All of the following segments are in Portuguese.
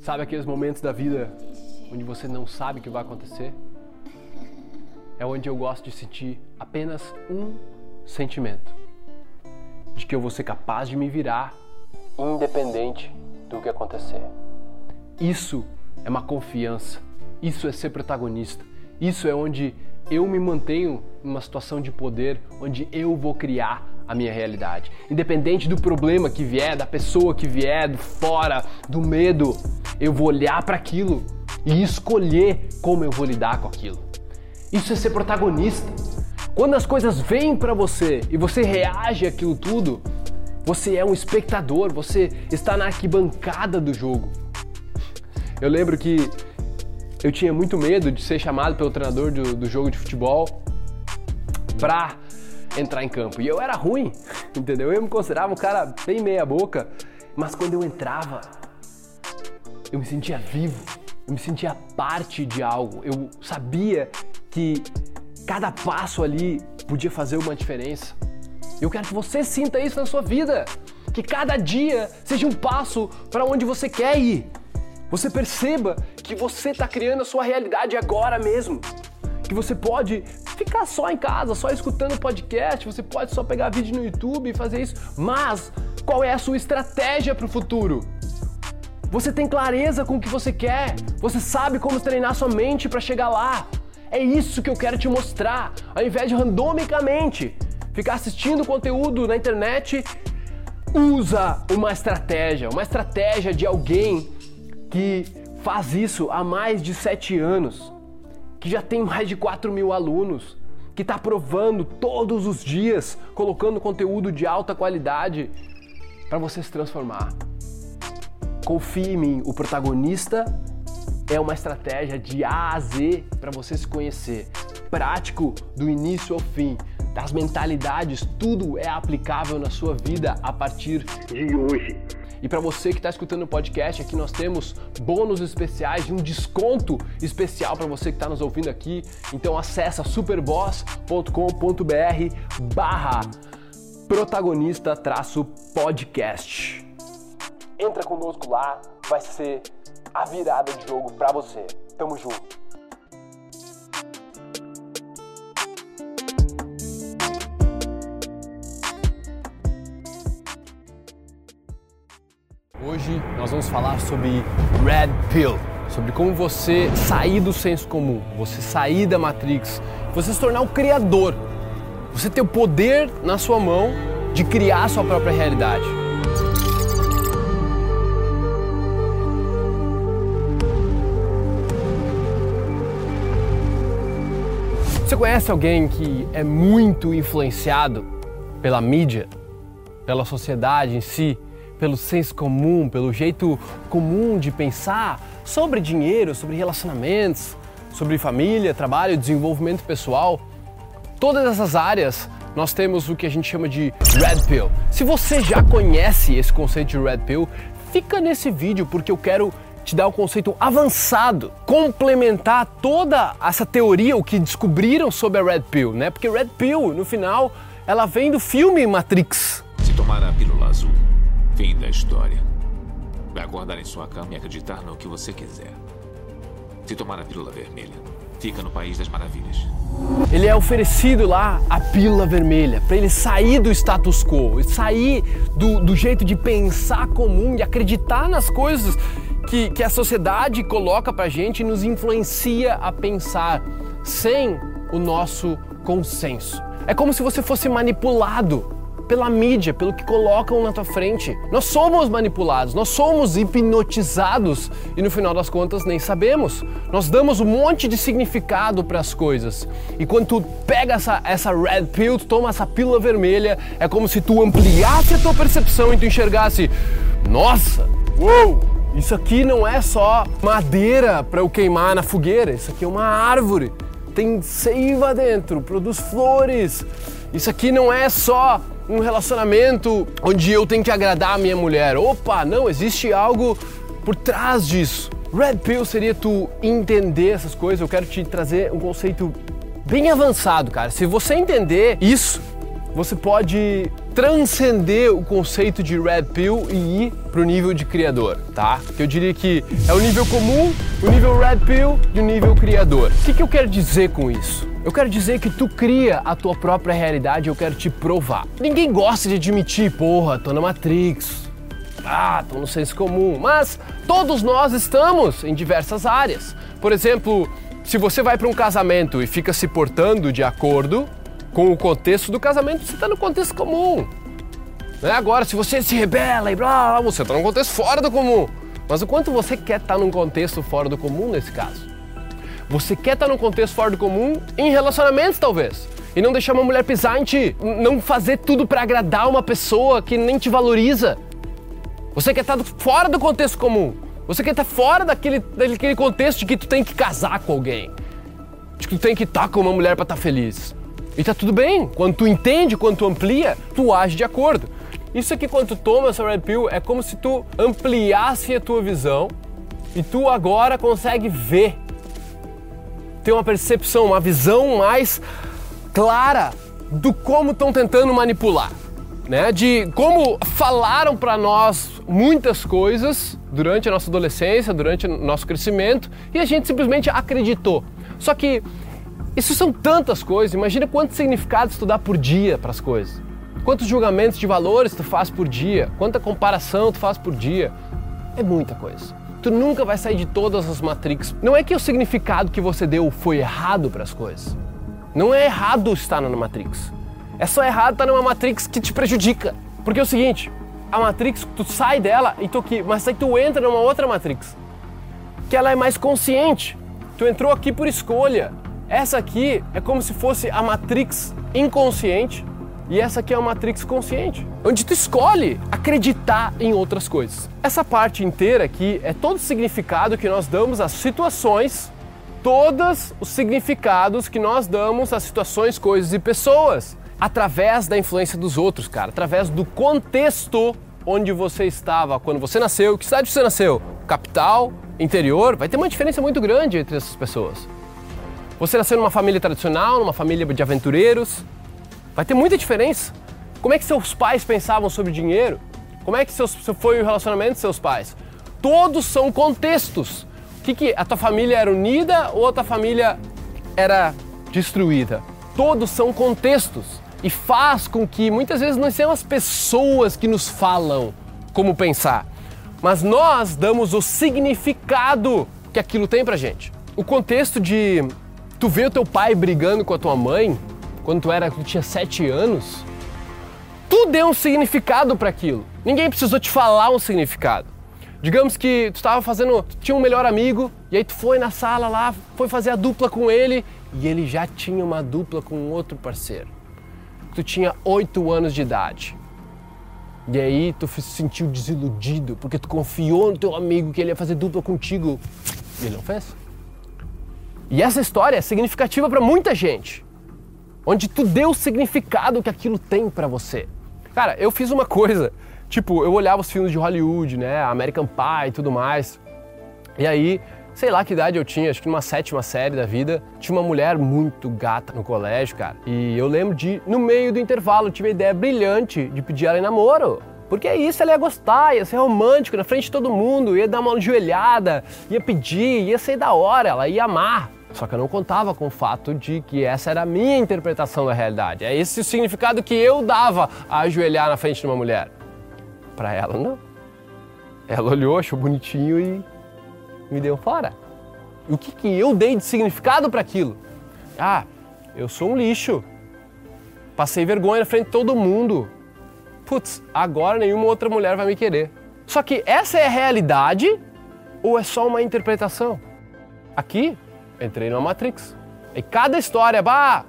Sabe aqueles momentos da vida onde você não sabe o que vai acontecer? É onde eu gosto de sentir apenas um sentimento: de que eu vou ser capaz de me virar, independente do que acontecer. Isso é uma confiança, isso é ser protagonista, isso é onde eu me mantenho numa situação de poder, onde eu vou criar a minha realidade. Independente do problema que vier, da pessoa que vier, do fora, do medo, eu vou olhar para aquilo e escolher como eu vou lidar com aquilo. Isso é ser protagonista. Quando as coisas vêm para você e você reage àquilo tudo, você é um espectador, você está na arquibancada do jogo. Eu lembro que eu tinha muito medo de ser chamado pelo treinador do, do jogo de futebol pra entrar em campo. E eu era ruim, entendeu? Eu me considerava um cara bem meia boca, mas quando eu entrava, eu me sentia vivo, eu me sentia parte de algo. Eu sabia que cada passo ali podia fazer uma diferença. Eu quero que você sinta isso na sua vida, que cada dia seja um passo para onde você quer ir. Você perceba que você está criando a sua realidade agora mesmo que você pode ficar só em casa, só escutando podcast, você pode só pegar vídeo no YouTube e fazer isso, mas qual é a sua estratégia para o futuro? Você tem clareza com o que você quer, você sabe como treinar sua mente para chegar lá. É isso que eu quero te mostrar, ao invés de randomicamente ficar assistindo conteúdo na internet, usa uma estratégia, uma estratégia de alguém que faz isso há mais de sete anos que já tem mais de 4 mil alunos, que está provando todos os dias, colocando conteúdo de alta qualidade para você se transformar. Confie em mim, o protagonista é uma estratégia de A a Z para você se conhecer. Prático do início ao fim, das mentalidades, tudo é aplicável na sua vida a partir de hoje. E para você que está escutando o podcast, aqui nós temos bônus especiais e um desconto especial para você que está nos ouvindo aqui. Então acessa superboss.com.br barra protagonista podcast. Entra conosco lá, vai ser a virada de jogo para você. Tamo junto. Hoje nós vamos falar sobre Red Pill, sobre como você sair do senso comum, você sair da Matrix, você se tornar o criador, você ter o poder na sua mão de criar a sua própria realidade. Você conhece alguém que é muito influenciado pela mídia, pela sociedade em si? Pelo senso comum, pelo jeito comum de pensar sobre dinheiro, sobre relacionamentos, sobre família, trabalho, desenvolvimento pessoal. Todas essas áreas nós temos o que a gente chama de Red Pill. Se você já conhece esse conceito de Red Pill, fica nesse vídeo porque eu quero te dar um conceito avançado, complementar toda essa teoria, o que descobriram sobre a Red Pill, né? Porque Red Pill, no final, ela vem do filme Matrix. Se tomar a pílula azul, Fim da história. Vai acordar em sua cama e acreditar no que você quiser. Se tomar a pílula vermelha, fica no País das Maravilhas. Ele é oferecido lá a pílula vermelha, para ele sair do status quo, sair do, do jeito de pensar comum, de acreditar nas coisas que, que a sociedade coloca pra gente e nos influencia a pensar sem o nosso consenso. É como se você fosse manipulado pela mídia, pelo que colocam na tua frente. Nós somos manipulados, nós somos hipnotizados e no final das contas nem sabemos. Nós damos um monte de significado para as coisas. E quando tu pega essa, essa red pill, tu toma essa pílula vermelha, é como se tu ampliasse a tua percepção e tu enxergasse: nossa, uou! Isso aqui não é só madeira para eu queimar na fogueira, isso aqui é uma árvore. Tem seiva dentro, produz flores. Isso aqui não é só um relacionamento onde eu tenho que agradar a minha mulher. Opa, não, existe algo por trás disso. Red Pill seria tu entender essas coisas. Eu quero te trazer um conceito bem avançado, cara. Se você entender isso, você pode transcender o conceito de red pill e ir para o nível de criador, tá? Eu diria que é o nível comum, o nível red pill e o nível criador. O que, que eu quero dizer com isso? Eu quero dizer que tu cria a tua própria realidade, eu quero te provar. Ninguém gosta de admitir, porra, tô na Matrix. Ah, tô no senso comum. Mas todos nós estamos em diversas áreas. Por exemplo, se você vai para um casamento e fica se portando de acordo com o contexto do casamento, você está no contexto comum. Né? Agora, se você se rebela e blá, blá, você está num contexto fora do comum. Mas o quanto você quer estar tá num contexto fora do comum nesse caso? Você quer estar num contexto fora do comum em relacionamentos, talvez. E não deixar uma mulher pisar em ti. Não fazer tudo para agradar uma pessoa que nem te valoriza. Você quer estar fora do contexto comum. Você quer estar fora daquele, daquele contexto de que tu tem que casar com alguém. De que tu tem que estar com uma mulher para estar feliz. E tá tudo bem. Quando tu entende, quando tu amplia, tu age de acordo. Isso aqui, quando tu toma essa Red Pill, é como se tu ampliasse a tua visão e tu agora consegue ver ter uma percepção, uma visão mais clara do como estão tentando manipular, né? De como falaram para nós muitas coisas durante a nossa adolescência, durante o nosso crescimento e a gente simplesmente acreditou. Só que isso são tantas coisas, imagina quantos significados tu dá por dia para as coisas. Quantos julgamentos de valores tu faz por dia, quanta comparação tu faz por dia. É muita coisa tu nunca vai sair de todas as matrix. Não é que o significado que você deu foi errado para as coisas. Não é errado estar na matrix. É só errado estar numa matrix que te prejudica. Porque é o seguinte, a matrix, tu sai dela e tu aqui, mas aí tu entra numa outra matrix. Que ela é mais consciente. Tu entrou aqui por escolha. Essa aqui é como se fosse a matrix inconsciente e essa aqui é uma matrix consciente, onde tu escolhe acreditar em outras coisas. Essa parte inteira aqui é todo o significado que nós damos às situações, todos os significados que nós damos às situações, coisas e pessoas, através da influência dos outros, cara, através do contexto onde você estava quando você nasceu, que cidade você nasceu, capital, interior, vai ter uma diferença muito grande entre essas pessoas. Você nasceu numa família tradicional, numa família de aventureiros, Vai ter muita diferença. Como é que seus pais pensavam sobre dinheiro? Como é que seus, foi o relacionamento dos seus pais? Todos são contextos. O que, que a tua família era unida ou a tua família era destruída? Todos são contextos e faz com que muitas vezes não sejam as pessoas que nos falam como pensar, mas nós damos o significado que aquilo tem pra gente. O contexto de tu ver o teu pai brigando com a tua mãe quando tu era, tu tinha sete anos, tu deu um significado para aquilo. Ninguém precisou te falar um significado. Digamos que tu estava fazendo, tu tinha um melhor amigo e aí tu foi na sala lá, foi fazer a dupla com ele e ele já tinha uma dupla com outro parceiro. Tu tinha oito anos de idade. E aí tu se sentiu desiludido porque tu confiou no teu amigo que ele ia fazer dupla contigo e ele não fez. E essa história é significativa para muita gente. Onde tu deu o significado que aquilo tem para você. Cara, eu fiz uma coisa, tipo, eu olhava os filmes de Hollywood, né, American Pie e tudo mais, e aí, sei lá que idade eu tinha, acho que numa sétima série da vida, tinha uma mulher muito gata no colégio, cara, e eu lembro de, no meio do intervalo, tive a ideia brilhante de pedir ela em namoro. Porque é isso, ela ia gostar, ia ser romântico na frente de todo mundo, ia dar uma joelhada, ia pedir, ia ser da hora, ela ia amar. Só que eu não contava com o fato de que essa era a minha interpretação da realidade. É esse o significado que eu dava a ajoelhar na frente de uma mulher. Para ela, não. Ela olhou, achou bonitinho e me deu fora. E o que, que eu dei de significado para aquilo? Ah, eu sou um lixo. Passei vergonha na frente de todo mundo. Putz, agora nenhuma outra mulher vai me querer. Só que essa é a realidade ou é só uma interpretação? Aqui, entrei numa Matrix. E cada história, bah,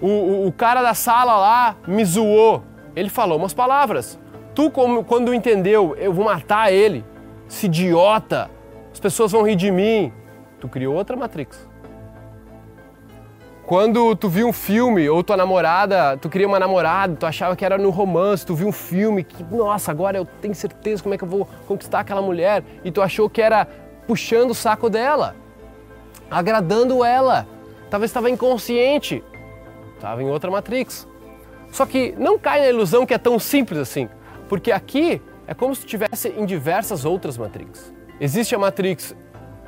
o, o, o, cara da sala lá me zoou. Ele falou umas palavras. Tu, como, quando entendeu, eu vou matar ele, esse idiota, as pessoas vão rir de mim. Tu criou outra Matrix. Quando tu viu um filme, ou tua namorada, tu queria uma namorada, tu achava que era no romance, tu viu um filme que, nossa, agora eu tenho certeza como é que eu vou conquistar aquela mulher, e tu achou que era puxando o saco dela agradando ela. Talvez estava inconsciente, estava em outra matrix. Só que não cai na ilusão que é tão simples assim, porque aqui é como se estivesse em diversas outras matrix. Existe a matrix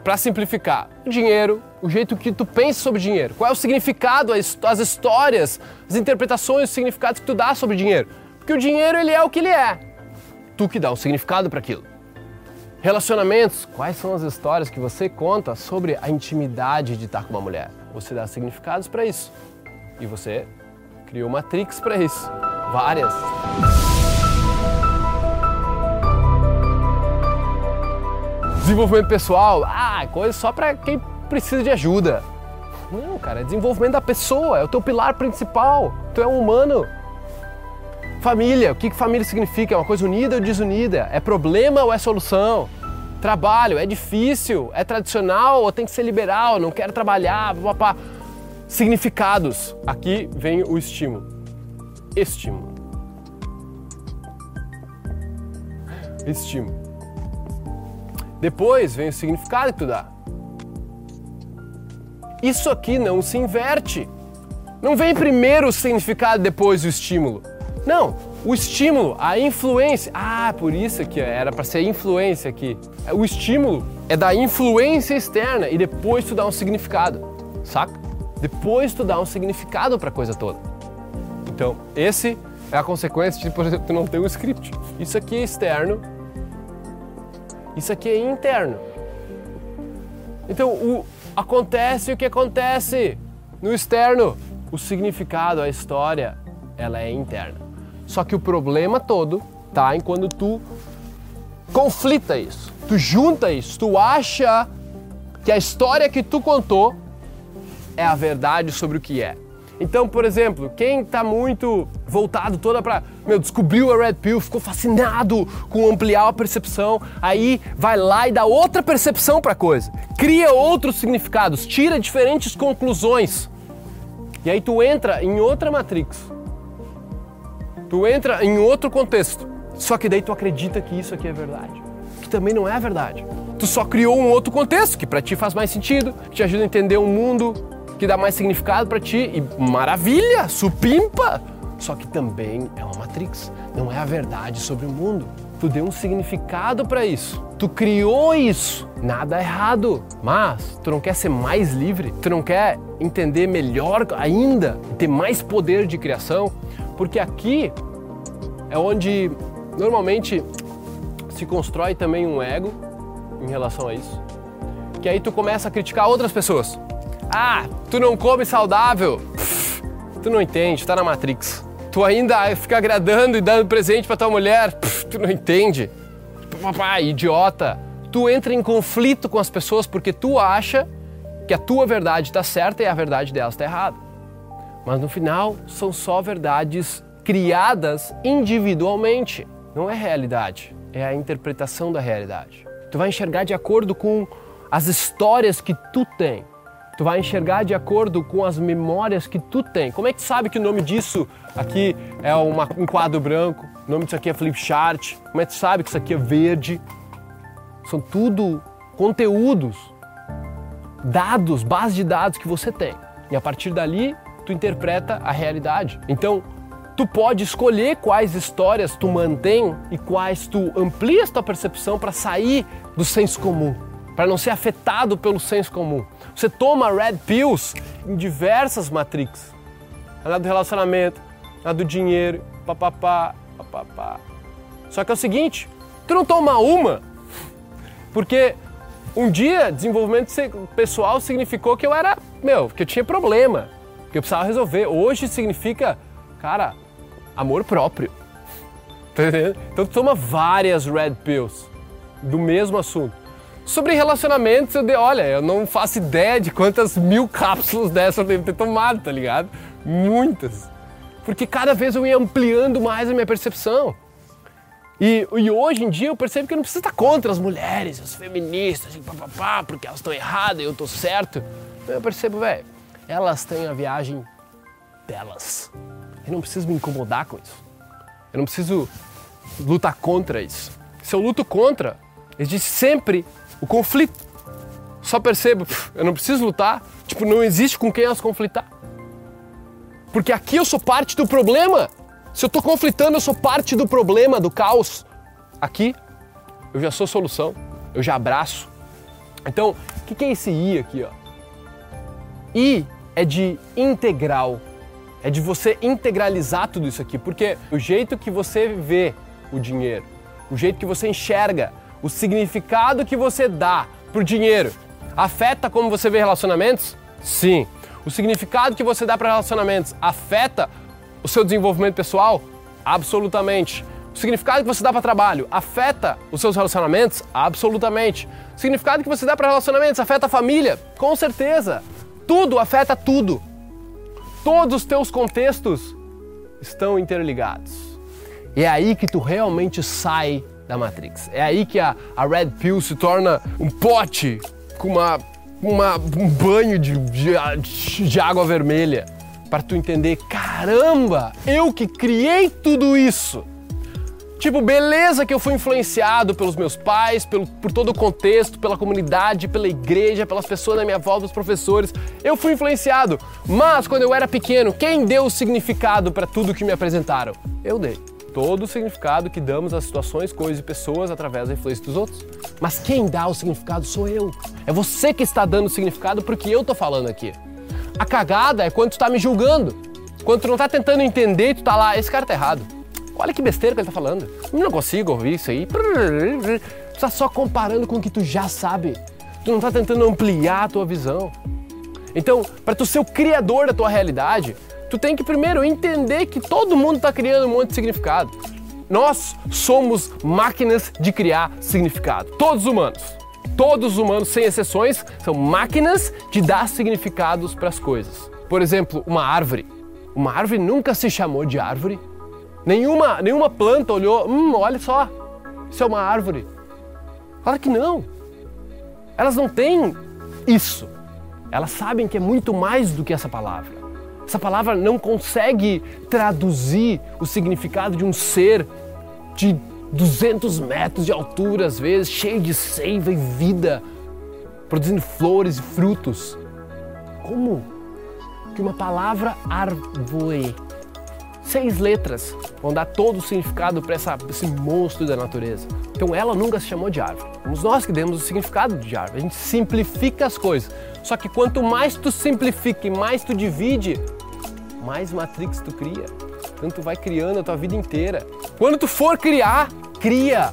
para simplificar, o dinheiro, o jeito que tu pensa sobre dinheiro, qual é o significado, as histórias, as interpretações, os significados que tu dá sobre dinheiro. Porque o dinheiro ele é o que ele é. Tu que dá um significado para aquilo. Relacionamentos, quais são as histórias que você conta sobre a intimidade de estar com uma mulher? Você dá significados para isso. E você criou matrix para isso. Várias. Desenvolvimento pessoal, ah, coisa só para quem precisa de ajuda. Não, cara, é desenvolvimento da pessoa, é o teu pilar principal. Tu é um humano. Família, o que, que família significa? É uma coisa unida ou desunida? É problema ou é solução? Trabalho, é difícil? É tradicional ou tem que ser liberal? Não quero trabalhar, papá. Significados. Aqui vem o estímulo. Estímulo. Estímulo. Depois vem o significado que tu dá. Isso aqui não se inverte. Não vem primeiro o significado, depois o estímulo. Não, o estímulo, a influência. Ah, por isso que era para ser influência aqui. O estímulo é da influência externa e depois tu dá um significado, saca? Depois tu dá um significado para a coisa toda. Então, esse é a consequência de, por exemplo, tu não ter um script. Isso aqui é externo, isso aqui é interno. Então, o, acontece o que acontece no externo. O significado, a história, ela é interna. Só que o problema todo tá em quando tu conflita isso, tu junta isso, tu acha que a história que tu contou é a verdade sobre o que é. Então, por exemplo, quem está muito voltado toda para, meu, descobriu a Red Pill, ficou fascinado com ampliar a percepção, aí vai lá e dá outra percepção para a coisa, cria outros significados, tira diferentes conclusões. E aí tu entra em outra matrix. Tu entra em outro contexto. Só que daí tu acredita que isso aqui é verdade, que também não é verdade. Tu só criou um outro contexto que para ti faz mais sentido, que te ajuda a entender um mundo que dá mais significado para ti e maravilha, supimpa. Só que também é uma matrix, não é a verdade sobre o mundo. Tu deu um significado para isso. Tu criou isso. Nada errado. Mas tu não quer ser mais livre? Tu não quer entender melhor ainda, ter mais poder de criação? Porque aqui é onde normalmente se constrói também um ego em relação a isso. Que aí tu começa a criticar outras pessoas. Ah, tu não come saudável. Pff, tu não entende, tá na Matrix. Tu ainda fica agradando e dando presente para tua mulher. Pff, tu não entende. Papai, idiota. Tu entra em conflito com as pessoas porque tu acha que a tua verdade está certa e a verdade delas está errada. Mas no final são só verdades criadas individualmente. Não é realidade, é a interpretação da realidade. Tu vai enxergar de acordo com as histórias que tu tem. Tu vai enxergar de acordo com as memórias que tu tem. Como é que tu sabe que o nome disso aqui é uma, um quadro branco? O nome disso aqui é flip chart? Como é que tu sabe que isso aqui é verde? São tudo conteúdos, dados, base de dados que você tem. E a partir dali, tu interpreta a realidade. Então, tu pode escolher quais histórias tu mantém e quais tu amplias tua percepção para sair do senso comum para não ser afetado pelo senso comum. Você toma red pills em diversas matrix. Na do relacionamento, na do dinheiro, papapá, papapá. Só que é o seguinte, tu não toma uma, porque um dia desenvolvimento pessoal significou que eu era, meu, que eu tinha problema, que eu precisava resolver. Hoje significa, cara, amor próprio. Tá então tu toma várias red pills do mesmo assunto. Sobre relacionamentos, eu dei, olha, eu não faço ideia de quantas mil cápsulas dessas eu devo ter tomado, tá ligado? Muitas. Porque cada vez eu ia ampliando mais a minha percepção. E, e hoje em dia eu percebo que eu não preciso estar contra as mulheres, as feministas, e papapá, porque elas estão erradas e eu estou certo. Então eu percebo, velho, elas têm a viagem delas. Eu não preciso me incomodar com isso. Eu não preciso lutar contra isso. Se eu luto contra, existe sempre o conflito. Só percebo, eu não preciso lutar, tipo, não existe com quem elas conflitar. Porque aqui eu sou parte do problema. Se eu estou conflitando, eu sou parte do problema, do caos. Aqui, eu já sou solução, eu já abraço. Então, o que, que é esse I aqui? Ó? I é de integral, é de você integralizar tudo isso aqui, porque o jeito que você vê o dinheiro, o jeito que você enxerga, o significado que você dá pro dinheiro, afeta como você vê relacionamentos? Sim. O significado que você dá para relacionamentos afeta o seu desenvolvimento pessoal? Absolutamente. O significado que você dá para trabalho afeta os seus relacionamentos? Absolutamente. O significado que você dá para relacionamentos afeta a família? Com certeza. Tudo afeta tudo. Todos os teus contextos estão interligados. E é aí que tu realmente sai da Matrix. É aí que a, a Red Pill se torna um pote com uma, uma um banho de, de, de água vermelha para tu entender, caramba, eu que criei tudo isso. Tipo, beleza que eu fui influenciado pelos meus pais, pelo, por todo o contexto, pela comunidade, pela igreja, pelas pessoas da minha volta, os professores. Eu fui influenciado. Mas quando eu era pequeno, quem deu o significado para tudo que me apresentaram? Eu dei. Todo o significado que damos às situações, coisas e pessoas através da influência dos outros. Mas quem dá o significado sou eu. É você que está dando o significado porque eu tô falando aqui. A cagada é quando tu tá me julgando. Quando tu não tá tentando entender tu tá lá, esse cara tá errado. Olha que besteira que ele tá falando. Eu não consigo ouvir isso aí. Tu tá só comparando com o que tu já sabe. Tu não tá tentando ampliar a tua visão. Então, para tu ser o criador da tua realidade, tu tem que primeiro entender que todo mundo está criando um monte de significado. Nós somos máquinas de criar significado. Todos humanos. Todos os humanos, sem exceções, são máquinas de dar significados para as coisas. Por exemplo, uma árvore. Uma árvore nunca se chamou de árvore. Nenhuma, nenhuma planta olhou, hum, olha só, isso é uma árvore. Claro que não. Elas não têm isso. Elas sabem que é muito mais do que essa palavra. Essa palavra não consegue traduzir o significado de um ser de 200 metros de altura, às vezes, cheio de seiva e vida, produzindo flores e frutos. Como que uma palavra árvore, seis letras, vão dar todo o significado para esse monstro da natureza? Então ela nunca se chamou de árvore. Somos nós que demos o significado de árvore. A gente simplifica as coisas. Só que quanto mais tu simplifica e mais tu divide, mais matrix tu cria. Então tu vai criando a tua vida inteira. Quando tu for criar, cria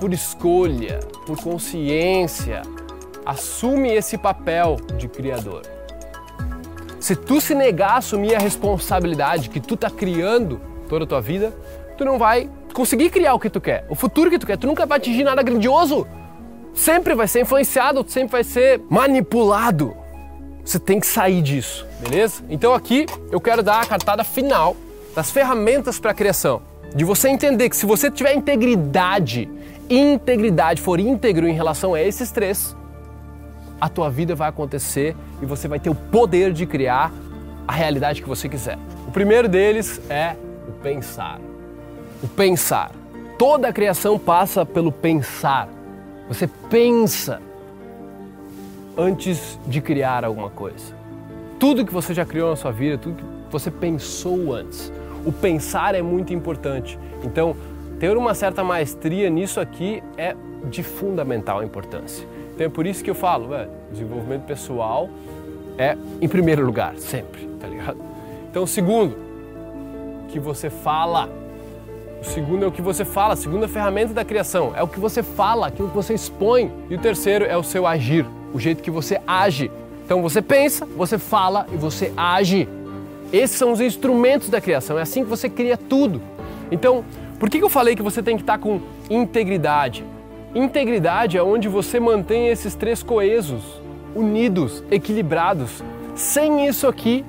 por escolha, por consciência. Assume esse papel de criador. Se tu se negar a assumir a responsabilidade que tu tá criando toda a tua vida, tu não vai conseguir criar o que tu quer, o futuro que tu quer. Tu nunca vai atingir nada grandioso. Sempre vai ser influenciado, sempre vai ser manipulado. Você tem que sair disso, beleza? Então aqui eu quero dar a cartada final das ferramentas para a criação. De você entender que se você tiver integridade, integridade for íntegro em relação a esses três, a tua vida vai acontecer e você vai ter o poder de criar a realidade que você quiser. O primeiro deles é o pensar. O pensar. Toda a criação passa pelo pensar. Você pensa antes de criar alguma coisa. Tudo que você já criou na sua vida, tudo que você pensou antes. O pensar é muito importante. Então, ter uma certa maestria nisso aqui é de fundamental importância. Então é por isso que eu falo, velho, desenvolvimento pessoal é em primeiro lugar, sempre, tá ligado? Então, segundo, que você fala. O segundo é o que você fala, a segunda ferramenta da criação é o que você fala, aquilo que você expõe. E o terceiro é o seu agir, o jeito que você age. Então você pensa, você fala e você age. Esses são os instrumentos da criação, é assim que você cria tudo. Então, por que eu falei que você tem que estar com integridade? Integridade é onde você mantém esses três coesos, unidos, equilibrados. Sem isso aqui,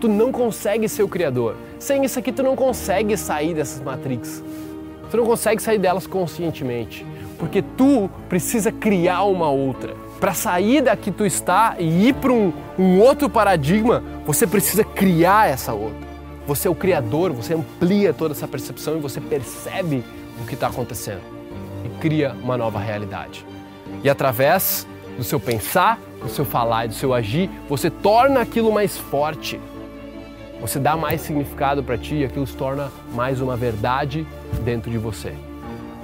tu não consegue ser o criador. Sem isso aqui, tu não consegue sair dessas matrix. Tu não consegue sair delas conscientemente, porque tu precisa criar uma outra. Para sair da que tu está e ir para um, um outro paradigma, você precisa criar essa outra. Você é o criador, você amplia toda essa percepção e você percebe o que está acontecendo e cria uma nova realidade. E através do seu pensar, do seu falar e do seu agir, você torna aquilo mais forte. você dá mais significado para ti e aquilo se torna mais uma verdade dentro de você.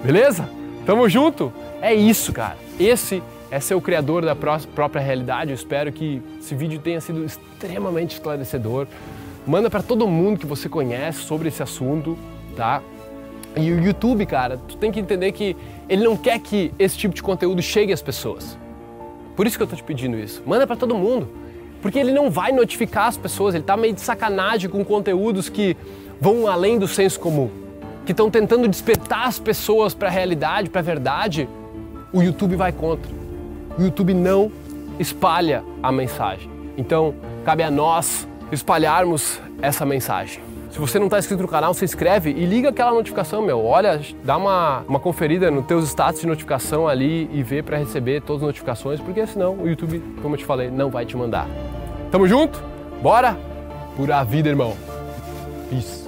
Beleza? Tamo junto? É isso, cara. Esse é ser o criador da própria realidade. Eu espero que esse vídeo tenha sido extremamente esclarecedor. Manda para todo mundo que você conhece sobre esse assunto, tá? E o YouTube, cara, tu tem que entender que ele não quer que esse tipo de conteúdo chegue às pessoas. Por isso que eu tô te pedindo isso. Manda para todo mundo. Porque ele não vai notificar as pessoas, ele tá meio de sacanagem com conteúdos que vão além do senso comum, que estão tentando despertar as pessoas para a realidade, para a verdade. O YouTube vai contra. O YouTube não espalha a mensagem. Então, cabe a nós espalharmos essa mensagem. Se você não está inscrito no canal, se inscreve e liga aquela notificação, meu. Olha, dá uma, uma conferida nos teus status de notificação ali e vê para receber todas as notificações, porque senão o YouTube, como eu te falei, não vai te mandar. Tamo junto? Bora? Pura vida, irmão. Peace.